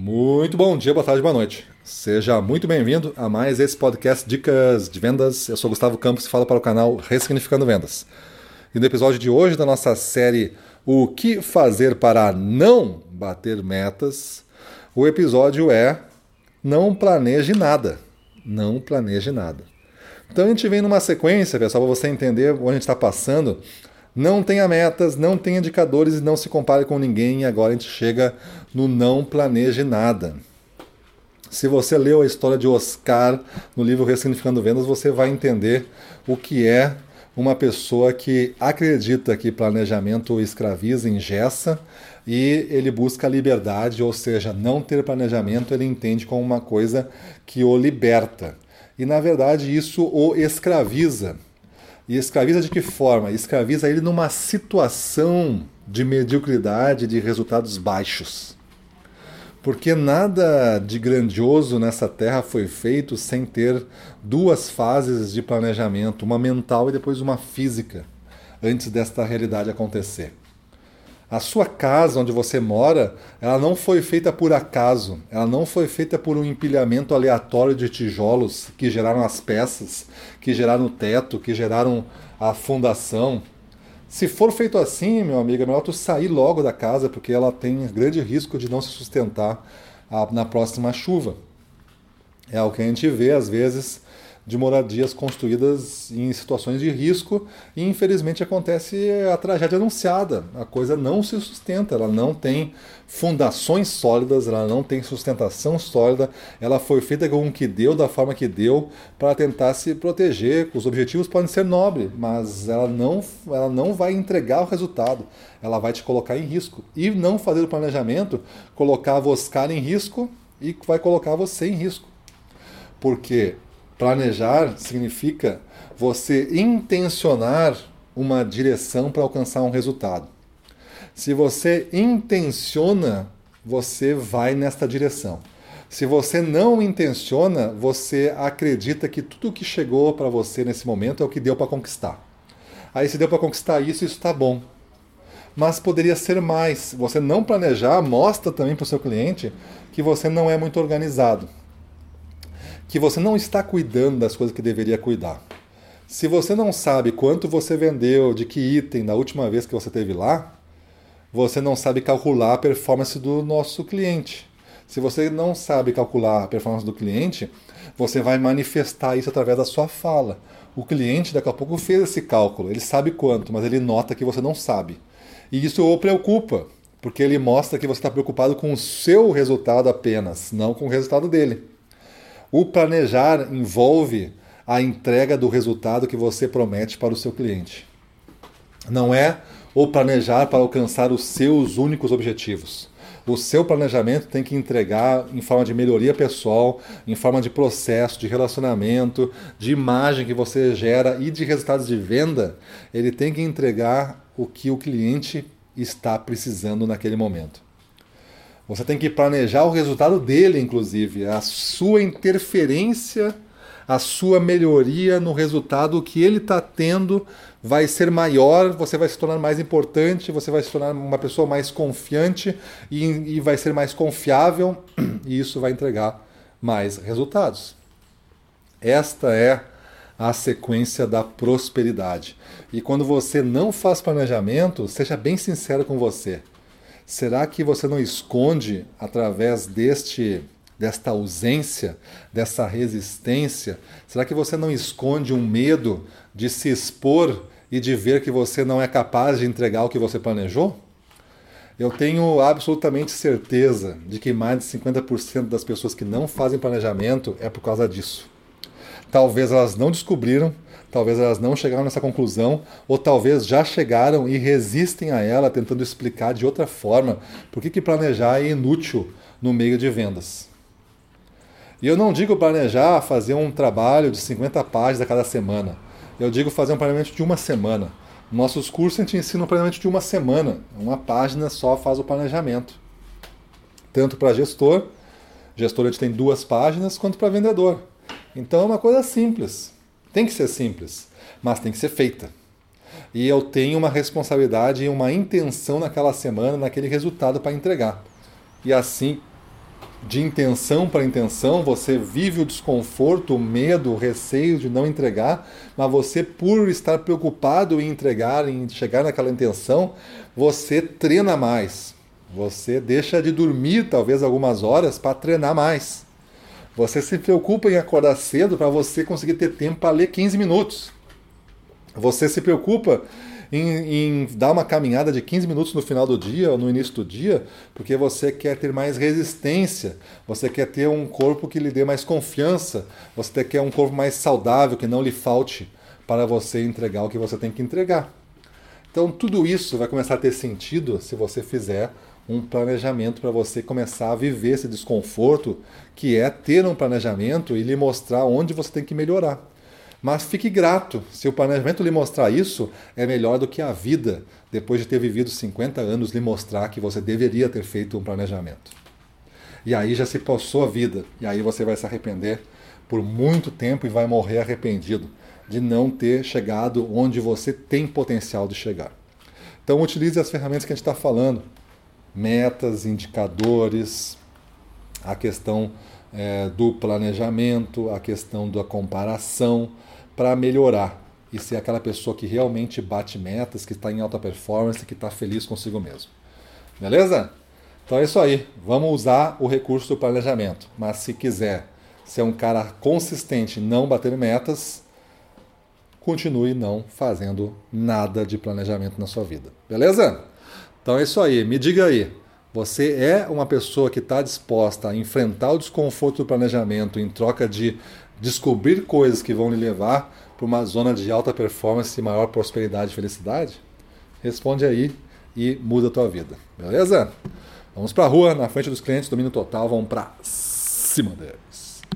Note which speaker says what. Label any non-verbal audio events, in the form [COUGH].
Speaker 1: Muito bom dia, boa tarde, boa noite. Seja muito bem-vindo a mais esse podcast Dicas de Vendas. Eu sou Gustavo Campos e falo para o canal Ressignificando Vendas. E no episódio de hoje da nossa série O que fazer para não bater metas, o episódio é Não planeje nada. Não planeje nada. Então a gente vem numa sequência, pessoal, para você entender onde a gente está passando. Não tenha metas, não tenha indicadores e não se compare com ninguém. E agora a gente chega no não planeje nada. Se você leu a história de Oscar no livro Ressignificando Vendas, você vai entender o que é uma pessoa que acredita que planejamento escraviza, engessa e ele busca liberdade, ou seja, não ter planejamento ele entende como uma coisa que o liberta. E na verdade isso o escraviza. E escraviza de que forma? Escraviza ele numa situação de mediocridade, de resultados baixos. Porque nada de grandioso nessa terra foi feito sem ter duas fases de planejamento, uma mental e depois uma física, antes desta realidade acontecer. A sua casa onde você mora, ela não foi feita por acaso, ela não foi feita por um empilhamento aleatório de tijolos que geraram as peças, que geraram o teto, que geraram a fundação. Se for feito assim, meu amigo, é melhor tu sair logo da casa, porque ela tem grande risco de não se sustentar na próxima chuva. É o que a gente vê às vezes de moradias construídas em situações de risco e infelizmente acontece a tragédia anunciada. A coisa não se sustenta, ela não tem fundações sólidas, ela não tem sustentação sólida, ela foi feita com o que deu, da forma que deu, para tentar se proteger. Os objetivos podem ser nobres, mas ela não, ela não vai entregar o resultado, ela vai te colocar em risco. E não fazer o planejamento, colocar você em risco e vai colocar você em risco. Porque Planejar significa você intencionar uma direção para alcançar um resultado. Se você intenciona, você vai nesta direção. Se você não intenciona, você acredita que tudo que chegou para você nesse momento é o que deu para conquistar. Aí se deu para conquistar isso, isso está bom. Mas poderia ser mais. Você não planejar mostra também para o seu cliente que você não é muito organizado que você não está cuidando das coisas que deveria cuidar. Se você não sabe quanto você vendeu, de que item na última vez que você teve lá, você não sabe calcular a performance do nosso cliente. Se você não sabe calcular a performance do cliente, você vai manifestar isso através da sua fala. O cliente daqui a pouco fez esse cálculo, ele sabe quanto, mas ele nota que você não sabe. E isso o preocupa, porque ele mostra que você está preocupado com o seu resultado apenas, não com o resultado dele. O planejar envolve a entrega do resultado que você promete para o seu cliente. Não é o planejar para alcançar os seus únicos objetivos. O seu planejamento tem que entregar em forma de melhoria pessoal, em forma de processo, de relacionamento, de imagem que você gera e de resultados de venda. Ele tem que entregar o que o cliente está precisando naquele momento. Você tem que planejar o resultado dele, inclusive, a sua interferência, a sua melhoria no resultado que ele está tendo vai ser maior, você vai se tornar mais importante, você vai se tornar uma pessoa mais confiante e, e vai ser mais confiável, [CLEARS THROAT] e isso vai entregar mais resultados. Esta é a sequência da prosperidade. E quando você não faz planejamento, seja bem sincero com você. Será que você não esconde através deste desta ausência, dessa resistência? Será que você não esconde um medo de se expor e de ver que você não é capaz de entregar o que você planejou? Eu tenho absolutamente certeza de que mais de 50% das pessoas que não fazem planejamento é por causa disso. Talvez elas não descobriram, talvez elas não chegaram nessa conclusão, ou talvez já chegaram e resistem a ela, tentando explicar de outra forma por que, que planejar é inútil no meio de vendas. E eu não digo planejar fazer um trabalho de 50 páginas a cada semana. Eu digo fazer um planejamento de uma semana. Nossos cursos a gente ensina um planejamento de uma semana. Uma página só faz o planejamento. Tanto para gestor, gestor a gente tem duas páginas, quanto para vendedor. Então é uma coisa simples. Tem que ser simples, mas tem que ser feita. E eu tenho uma responsabilidade e uma intenção naquela semana, naquele resultado para entregar. E assim de intenção para intenção, você vive o desconforto, o medo, o receio de não entregar, mas você, por estar preocupado em entregar, em chegar naquela intenção, você treina mais. Você deixa de dormir talvez algumas horas para treinar mais. Você se preocupa em acordar cedo para você conseguir ter tempo para ler 15 minutos. Você se preocupa em, em, dar uma caminhada de 15 minutos no final do dia ou no início do dia, porque você quer ter mais resistência, você quer ter um corpo que lhe dê mais confiança, você quer um corpo mais saudável, que não lhe falte para você entregar o que você tem que entregar. Então, tudo isso vai começar a ter sentido se você fizer um planejamento para você começar a viver esse desconforto, que é ter um planejamento e lhe mostrar onde você tem que melhorar. Mas fique grato, se o planejamento lhe mostrar isso, é melhor do que a vida, depois de ter vivido 50 anos, lhe mostrar que você deveria ter feito um planejamento. E aí já se passou a vida, e aí você vai se arrepender por muito tempo e vai morrer arrependido de não ter chegado onde você tem potencial de chegar. Então utilize as ferramentas que a gente está falando, metas, indicadores, a questão é, do planejamento, a questão da comparação, para melhorar e ser aquela pessoa que realmente bate metas, que está em alta performance, que está feliz consigo mesmo. Beleza? Então é isso aí. Vamos usar o recurso do planejamento. Mas se quiser ser um cara consistente não bater metas, continue não fazendo nada de planejamento na sua vida. Beleza? Então é isso aí. Me diga aí. Você é uma pessoa que está disposta a enfrentar o desconforto do planejamento em troca de descobrir coisas que vão lhe levar para uma zona de alta performance e maior prosperidade e felicidade? Responde aí e muda a tua vida, beleza? Vamos para a rua, na frente dos clientes, domínio total, vamos para cima deles.